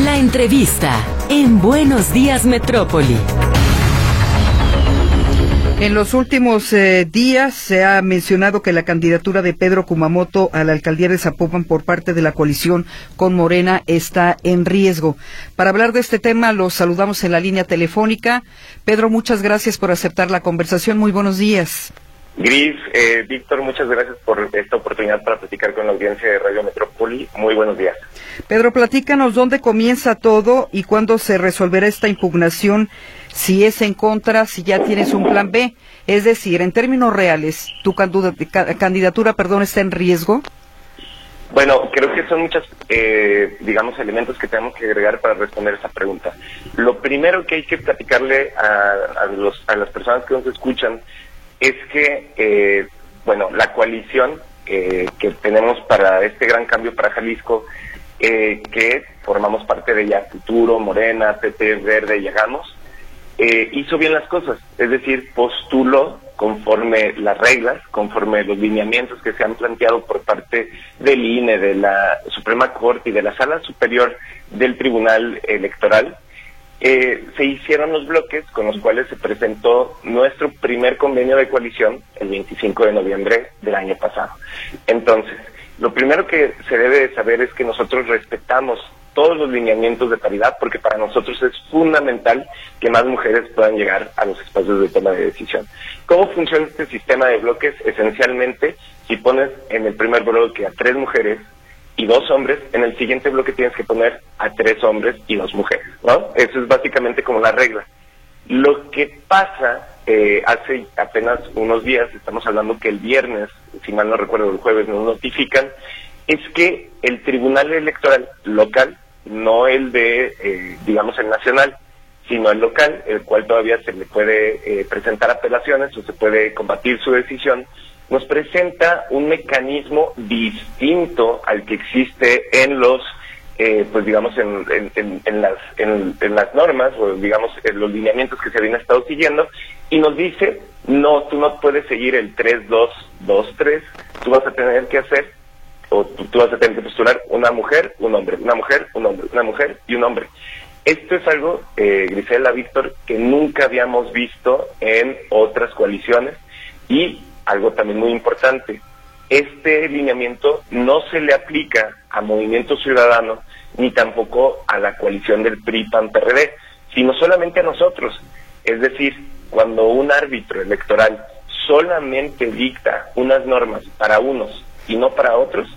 La entrevista en Buenos Días Metrópoli. En los últimos eh, días se ha mencionado que la candidatura de Pedro Kumamoto a la alcaldía de Zapopan por parte de la coalición con Morena está en riesgo. Para hablar de este tema, los saludamos en la línea telefónica. Pedro, muchas gracias por aceptar la conversación. Muy buenos días. Gris, eh, Víctor, muchas gracias por esta oportunidad para platicar con la audiencia de Radio Metrópoli. Muy buenos días. Pedro, platícanos dónde comienza todo y cuándo se resolverá esta impugnación, si es en contra, si ya tienes un plan B. Es decir, en términos reales, ¿tu candidatura perdón, está en riesgo? Bueno, creo que son muchos, eh, digamos, elementos que tenemos que agregar para responder esa pregunta. Lo primero que hay que platicarle a, los, a las personas que nos escuchan es que, eh, bueno, la coalición eh, que tenemos para este gran cambio para Jalisco, eh, que formamos parte de ya Futuro, Morena, PP, Verde, Llegamos, hizo bien las cosas, es decir, postuló conforme las reglas, conforme los lineamientos que se han planteado por parte del INE, de la Suprema Corte y de la Sala Superior del Tribunal Electoral, eh, se hicieron los bloques con los cuales se presentó nuestro primer convenio de coalición el 25 de noviembre del año pasado. Entonces, lo primero que se debe de saber es que nosotros respetamos todos los lineamientos de paridad porque para nosotros es fundamental que más mujeres puedan llegar a los espacios de toma de decisión. ¿Cómo funciona este sistema de bloques? Esencialmente, si pones en el primer bloque a tres mujeres, y dos hombres, en el siguiente bloque tienes que poner a tres hombres y dos mujeres, ¿no? Eso es básicamente como la regla. Lo que pasa eh, hace apenas unos días, estamos hablando que el viernes, si mal no recuerdo, el jueves nos notifican, es que el Tribunal Electoral local, no el de, eh, digamos, el nacional, sino el local, el cual todavía se le puede eh, presentar apelaciones o se puede combatir su decisión, nos presenta un mecanismo distinto al que existe en los eh, pues digamos en, las en, las normas o digamos en los lineamientos que se habían estado siguiendo y nos dice no tú no puedes seguir el 3 2 2 3 tú vas a tener que hacer o tú, vas a tener que postular una mujer un hombre una mujer un hombre una mujer y un hombre. Esto es algo eh, Grisela Víctor que nunca habíamos visto en otras coaliciones y algo también muy importante, este lineamiento no se le aplica a Movimiento Ciudadano ni tampoco a la coalición del PRI-PAN-PRD, sino solamente a nosotros. Es decir, cuando un árbitro electoral solamente dicta unas normas para unos y no para otros,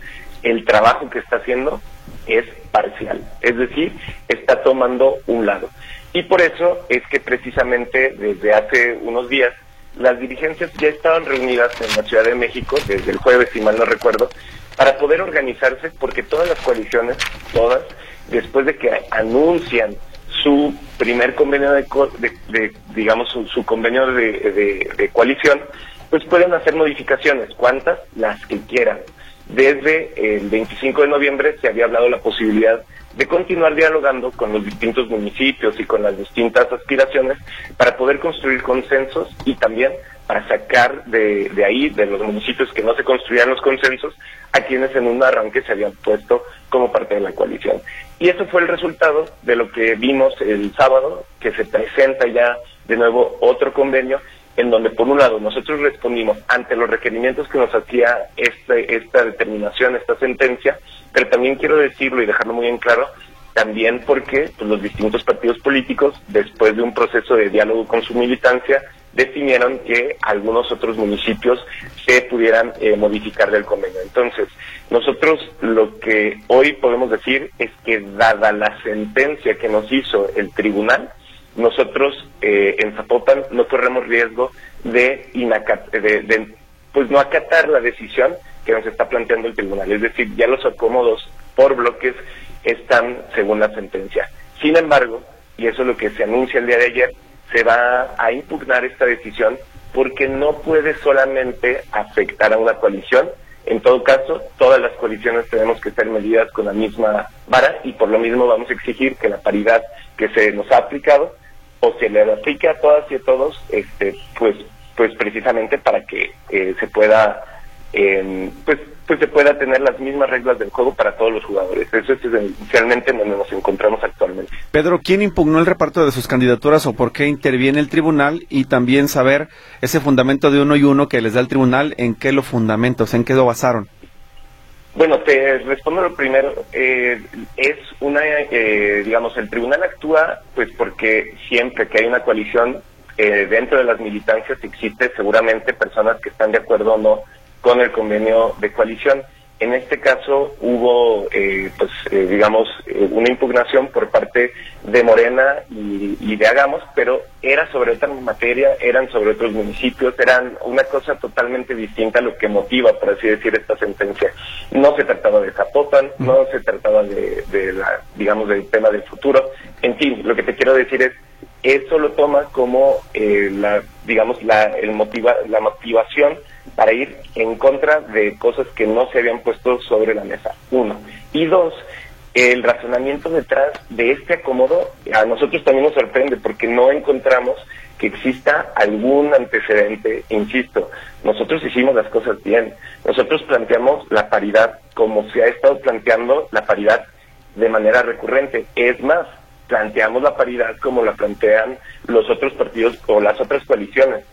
el trabajo que está haciendo es parcial, es decir, está tomando un lado. Y por eso es que precisamente desde hace unos días las dirigencias ya estaban reunidas en la Ciudad de México desde el jueves, si mal no recuerdo, para poder organizarse, porque todas las coaliciones, todas, después de que anuncian su primer convenio de, digamos, su, convenio de, de, coalición, pues pueden hacer modificaciones, cuantas, las que quieran. Desde el 25 de noviembre se había hablado la posibilidad de continuar dialogando con los distintos municipios y con las distintas aspiraciones para poder construir consensos y también para sacar de, de ahí, de los municipios que no se construían los consensos, a quienes en un arranque se habían puesto como parte de la coalición. Y eso fue el resultado de lo que vimos el sábado, que se presenta ya de nuevo otro convenio en donde por un lado nosotros respondimos ante los requerimientos que nos hacía este, esta determinación, esta sentencia, pero también quiero decirlo y dejarlo muy en claro, también porque pues, los distintos partidos políticos, después de un proceso de diálogo con su militancia, definieron que algunos otros municipios se pudieran eh, modificar del convenio. Entonces, nosotros lo que hoy podemos decir es que dada la sentencia que nos hizo el tribunal, nosotros eh, en Zapopan no corremos riesgo de, de, pues no acatar la decisión que nos está planteando el tribunal. Es decir, ya los acomodos por bloques están según la sentencia. Sin embargo, y eso es lo que se anuncia el día de ayer, se va a impugnar esta decisión porque no puede solamente afectar a una coalición. En todo caso, todas las coaliciones tenemos que estar medidas con la misma vara y por lo mismo vamos a exigir que la paridad que se nos ha aplicado o se le aplique a todas y a todos, este, pues, pues precisamente para que eh, se pueda eh, pues pues se pueda tener las mismas reglas del juego para todos los jugadores. Eso es esencialmente en donde nos encontramos actualmente. Pedro, ¿quién impugnó el reparto de sus candidaturas o por qué interviene el tribunal? Y también saber ese fundamento de uno y uno que les da el tribunal, ¿en qué lo fundamentos, en qué lo basaron? Bueno, te respondo lo primero. Eh, es una, eh, digamos, el tribunal actúa pues porque siempre que hay una coalición eh, dentro de las militancias existe seguramente personas que están de acuerdo o no con el convenio de coalición. En este caso hubo, eh, pues, eh, digamos, eh, una impugnación por parte de Morena y, de Hagamos, pero era sobre otra materia, eran sobre otros municipios, eran una cosa totalmente distinta a lo que motiva, por así decir, esta sentencia. No se trataba de Zapopan, no se trataba de, de la, digamos, del tema del futuro. En fin, lo que te quiero decir es, eso lo toma como la, digamos, la, el motiva, la motivación para ir en contra de cosas que no se habían puesto sobre la mesa. Uno. Y dos, el razonamiento detrás de este acomodo a nosotros también nos sorprende porque no encontramos que exista algún antecedente, insisto, nosotros hicimos las cosas bien, nosotros planteamos la paridad como se ha estado planteando la paridad de manera recurrente, es más, planteamos la paridad como la plantean los otros partidos o las otras coaliciones.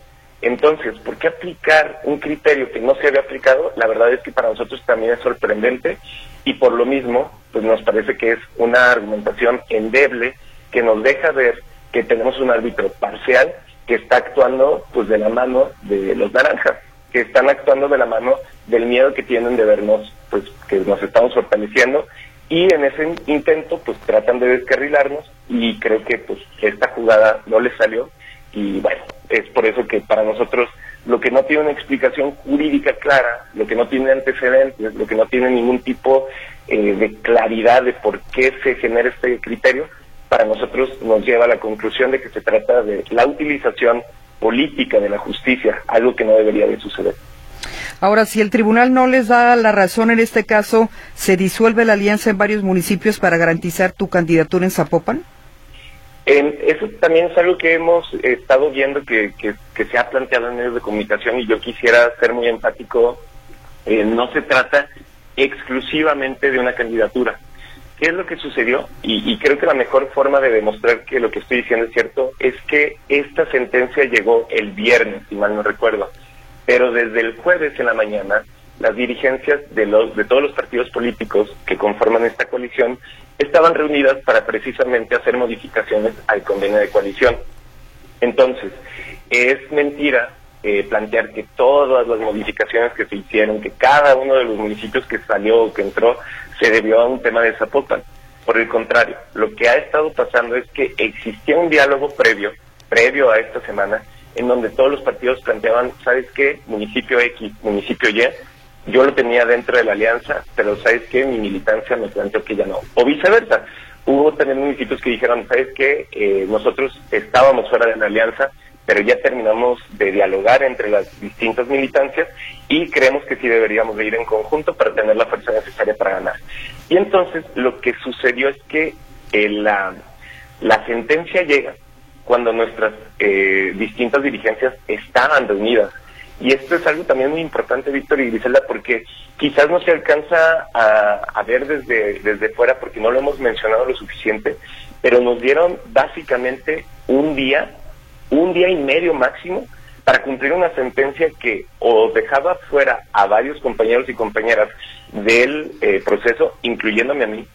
Entonces, ¿por qué aplicar un criterio que no se había aplicado? La verdad es que para nosotros también es sorprendente y por lo mismo, pues nos parece que es una argumentación endeble que nos deja ver que tenemos un árbitro parcial que está actuando pues de la mano de los naranjas, que están actuando de la mano del miedo que tienen de vernos, pues que nos estamos fortaleciendo y en ese intento pues tratan de descarrilarnos y creo que pues esta jugada no les salió y bueno, es por eso que para nosotros lo que no tiene una explicación jurídica clara, lo que no tiene antecedentes, lo que no tiene ningún tipo eh, de claridad de por qué se genera este criterio, para nosotros nos lleva a la conclusión de que se trata de la utilización política de la justicia, algo que no debería de suceder. Ahora, si el tribunal no les da la razón en este caso, ¿se disuelve la alianza en varios municipios para garantizar tu candidatura en Zapopan? Eso también es algo que hemos estado viendo que, que, se ha planteado en medios de comunicación y yo quisiera ser muy empático. Eh, no se trata exclusivamente de una candidatura. ¿Qué es lo que sucedió? Y, y, creo que la mejor forma de demostrar que lo que estoy diciendo es cierto es que esta sentencia llegó el viernes, si mal no recuerdo. Pero desde el jueves en la mañana, las dirigencias de, los, de todos los partidos políticos que conforman esta coalición estaban reunidas para precisamente hacer modificaciones al convenio de coalición. Entonces, es mentira eh, plantear que todas las modificaciones que se hicieron, que cada uno de los municipios que salió o que entró, se debió a un tema de Zapopan. Por el contrario, lo que ha estado pasando es que existía un diálogo previo, previo a esta semana, en donde todos los partidos planteaban, ¿sabes qué? Municipio X, municipio Y, yo lo tenía dentro de la alianza, pero sabes que mi militancia me planteó que ya no. O viceversa. Hubo también municipios que dijeron, sabes que eh, nosotros estábamos fuera de la alianza, pero ya terminamos de dialogar entre las distintas militancias y creemos que sí deberíamos de ir en conjunto para tener la fuerza necesaria para ganar. Y entonces lo que sucedió es que eh, la, la sentencia llega cuando nuestras eh, distintas dirigencias estaban reunidas y esto es algo también muy importante, Víctor y Griselda, porque quizás no se alcanza a, ver desde, desde fuera porque no lo hemos mencionado lo suficiente, pero nos dieron básicamente un día, un día y medio máximo para cumplir una sentencia que o dejaba fuera a varios compañeros y compañeras del eh, proceso, incluyéndome a mí,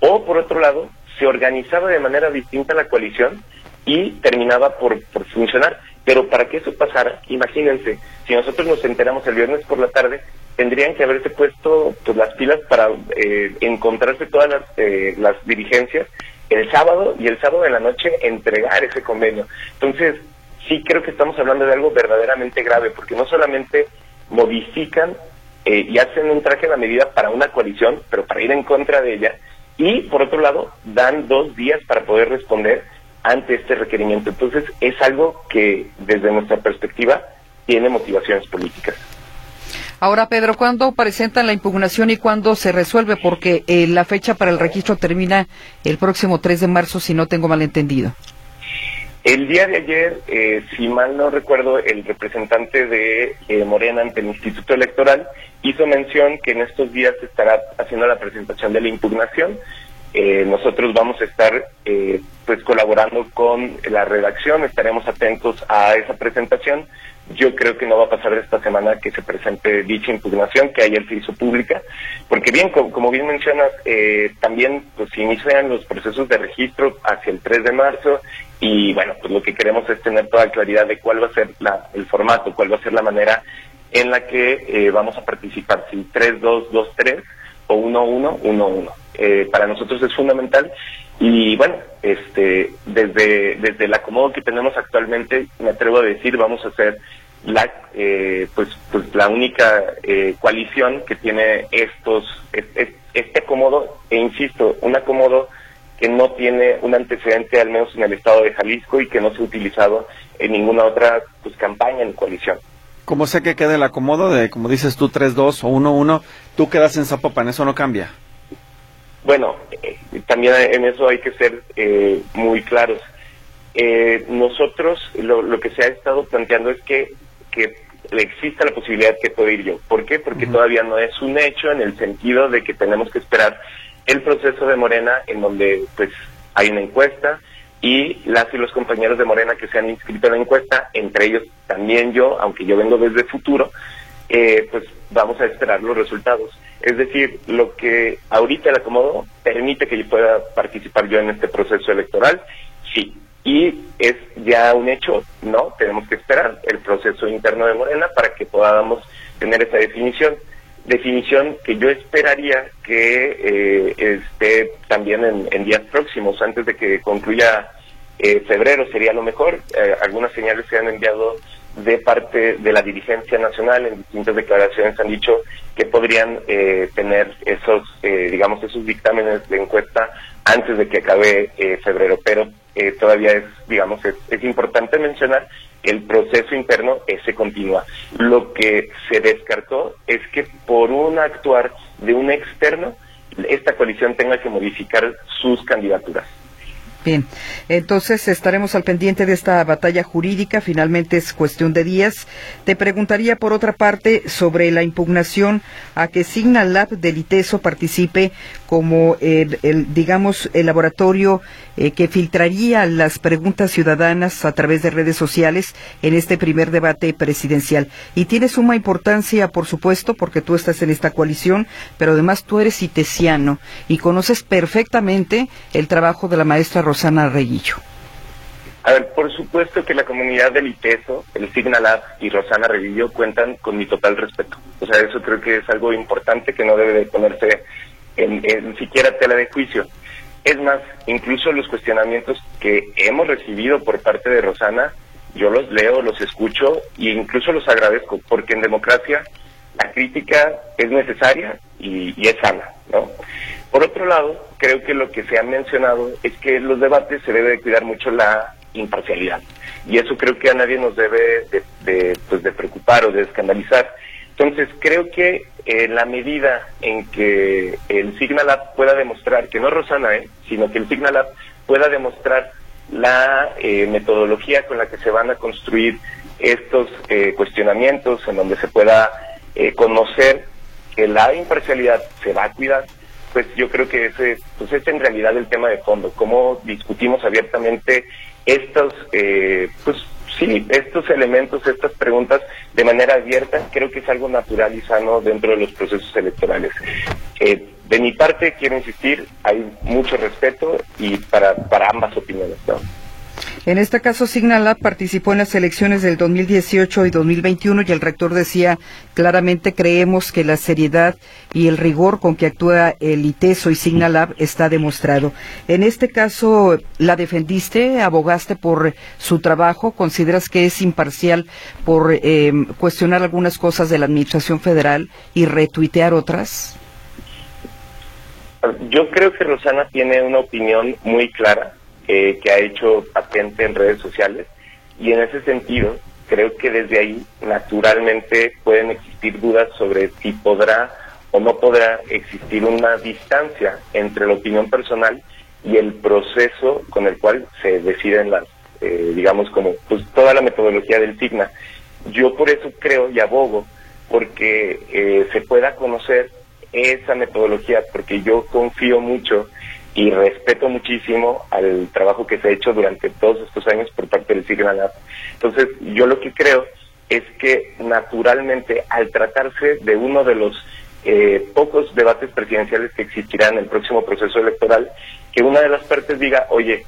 o por otro lado, se organizaba de manera distinta la coalición y terminaba por, por funcionar. Pero para que eso pasara, imagínense, si nosotros nos enteramos el viernes por la tarde, tendrían que haberse puesto pues, las pilas para eh, encontrarse todas las, eh, las dirigencias el sábado y el sábado en la noche entregar ese convenio. Entonces, sí creo que estamos hablando de algo verdaderamente grave, porque no solamente modifican eh, y hacen un traje a la medida para una coalición, pero para ir en contra de ella, y por otro lado, dan dos días para poder responder ante este requerimiento. Entonces, es algo que desde nuestra perspectiva tiene motivaciones políticas. Ahora, Pedro, ¿cuándo presentan la impugnación y cuándo se resuelve? Porque eh, la fecha para el registro termina el próximo 3 de marzo, si no tengo malentendido. El día de ayer, eh, si mal no recuerdo, el representante de eh, Morena ante el Instituto Electoral hizo mención que en estos días se estará haciendo la presentación de la impugnación. Eh, nosotros vamos a estar pues colaborando con la redacción, estaremos atentos a esa presentación. Yo creo que no va a pasar esta semana que se presente dicha impugnación que ayer se hizo pública, porque bien, como, bien mencionas, también pues inician los procesos de registro hacia el 3 de marzo y bueno, pues lo que queremos es tener toda claridad de cuál va a ser la, el formato, cuál va a ser la manera en la que eh, vamos a participar, si 3-2-2-3 o 1-1-1-1. Eh, para nosotros es fundamental y bueno, este, desde, desde el acomodo que tenemos actualmente, me atrevo a decir, vamos a ser la, eh, pues, pues la única eh, coalición que tiene estos, este, este acomodo, e insisto, un acomodo que no tiene un antecedente, al menos en el estado de Jalisco, y que no se ha utilizado en ninguna otra pues, campaña en coalición. Como sé que queda el acomodo de, como dices tú, 3-2 o 1-1, tú quedas en Zapopan, ¿eso no cambia? Bueno, eh, también en eso hay que ser eh, muy claros. Eh, nosotros lo, lo, que se ha estado planteando es que, que exista la posibilidad que pueda ir yo. ¿Por qué? Porque todavía no es un hecho en el sentido de que tenemos que esperar el proceso de Morena en donde pues hay una encuesta y las y los compañeros de Morena que se han inscrito en la encuesta, entre ellos también yo, aunque yo vengo desde futuro, eh, pues vamos a esperar los resultados. Es decir, lo que ahorita el acomodo permite que yo pueda participar yo en este proceso electoral, sí. Y es ya un hecho, no, tenemos que esperar el proceso interno de Morena para que podamos tener esa definición definición que yo esperaría que eh, esté también en, días próximos, antes de que concluya eh, febrero sería lo mejor. Eh, algunas señales se han enviado de parte de la dirigencia nacional, en distintas declaraciones han dicho que podrían tener esos, digamos, esos dictámenes de encuesta antes de que acabe febrero, pero todavía es, digamos, es, es importante mencionar el proceso interno ese continúa. Lo que se descartó es que por un actuar de un externo, esta coalición tenga que modificar sus candidaturas. Bien, entonces estaremos al pendiente de esta batalla jurídica, finalmente es cuestión de días. Te preguntaría por otra parte sobre la impugnación a que Signal Lab del ITESO participe como el, digamos, el laboratorio eh, que filtraría las preguntas ciudadanas a través de redes sociales en este primer debate presidencial. Y tiene suma importancia, por supuesto, porque tú estás en esta coalición, pero además tú eres itesiano y conoces perfectamente el trabajo de la maestra Rosana Reguillo? A ver, por supuesto que la comunidad del ITESO, el Signalab y Rosana Reguillo cuentan con mi total respeto. O sea, eso creo que es algo importante que no debe de ponerse en, siquiera tela de juicio. Es más, incluso los cuestionamientos que hemos recibido por parte de Rosana, yo los leo, los escucho e incluso los agradezco, porque en democracia la crítica es necesaria y, es sana, ¿no? Por otro lado, creo que lo que se ha mencionado es que en los debates se debe de cuidar mucho la imparcialidad. Y eso creo que a nadie nos debe de, pues de preocupar o de escandalizar. Entonces, creo que en la medida en que el Signalab pueda demostrar, que no Rosana, ¿eh? sino que el Signalab pueda demostrar la eh, metodología con la que se van a construir estos eh, cuestionamientos, en donde se pueda eh, conocer que la imparcialidad se va a cuidar, pues yo creo que ese pues es en realidad el tema de fondo, cómo discutimos abiertamente estos, eh, pues sí, estos elementos, estas preguntas de manera abierta, creo que es algo natural y sano dentro de los procesos electorales. Eh, de mi parte, quiero insistir, hay mucho respeto y para, para ambas opiniones. En este caso, Signalab participó en las elecciones del 2018 y 2021 y el rector decía claramente creemos que la seriedad y el rigor con que actúa el ITESO y Signalab está demostrado. En este caso, ¿la defendiste? ¿Abogaste por su trabajo? ¿Consideras que es imparcial por eh, cuestionar algunas cosas de la Administración Federal y retuitear otras? Yo creo que Rosana tiene una opinión muy clara eh, que ha hecho patente en redes sociales y en ese sentido creo que desde ahí naturalmente pueden existir dudas sobre si podrá o no podrá existir una distancia entre la opinión personal y el proceso con el cual se deciden las, eh, digamos, como pues toda la metodología del SIGNA. Yo por eso creo y abogo porque eh, se pueda conocer esa metodología, porque yo confío mucho y respeto muchísimo al trabajo que se ha hecho durante todos estos años por parte del SIGNA Lab. Entonces, yo lo que creo es que naturalmente, al tratarse de uno de los eh, pocos debates presidenciales que existirán en el próximo proceso electoral, que una de las partes diga, oye,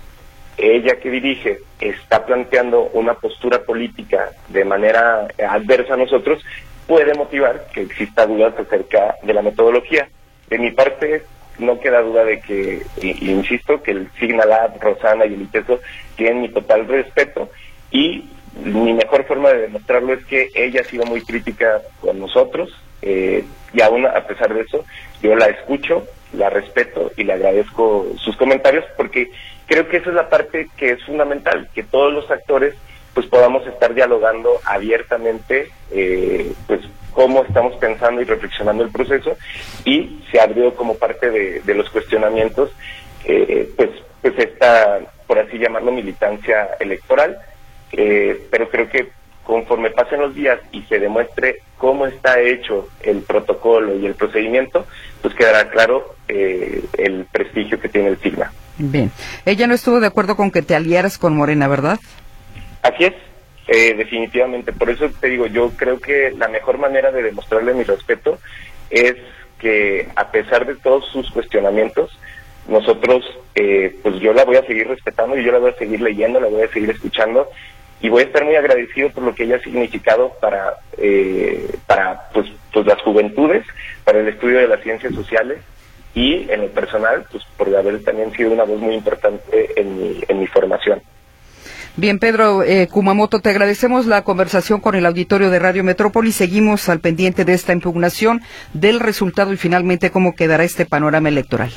ella que dirige está planteando una postura política de manera adversa a nosotros, puede motivar que exista dudas acerca de la metodología. De mi parte, no queda duda de que, insisto, que el Signalab, Rosana y el ITESO tienen mi total respeto y mi mejor forma de demostrarlo es que ella ha sido muy crítica con nosotros eh, y aún a pesar de eso yo la escucho, la respeto y le agradezco sus comentarios porque creo que esa es la parte que es fundamental, que todos los actores pues podamos estar dialogando abiertamente eh, pues cómo estamos pensando y reflexionando el proceso y se abrió como parte de, los cuestionamientos eh, pues pues esta por así llamarlo militancia electoral eh, pero creo que conforme pasen los días y se demuestre cómo está hecho el protocolo y el procedimiento, pues quedará claro eh, el prestigio que tiene el SIGNA. Bien. Ella no estuvo de acuerdo con que te aliaras con Morena, ¿verdad? Así es, eh, definitivamente. Por eso te digo, yo creo que la mejor manera de demostrarle mi respeto es que a pesar de todos sus cuestionamientos, nosotros, eh, pues yo la voy a seguir respetando y yo la voy a seguir leyendo, la voy a seguir escuchando y voy a estar muy agradecido por lo que ella ha significado para, eh, para pues, pues las juventudes, para el estudio de las ciencias sociales y en el personal, pues por haber también sido una voz muy importante en mi, en mi formación. Bien, Pedro eh, Kumamoto, te agradecemos la conversación con el auditorio de Radio Metrópoli. Seguimos al pendiente de esta impugnación, del resultado y finalmente cómo quedará este panorama electoral.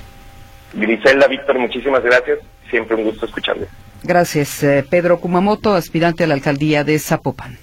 Griselda, Víctor, muchísimas gracias. Siempre un gusto escucharles. Gracias, eh, Pedro Kumamoto, aspirante a la alcaldía de Zapopan.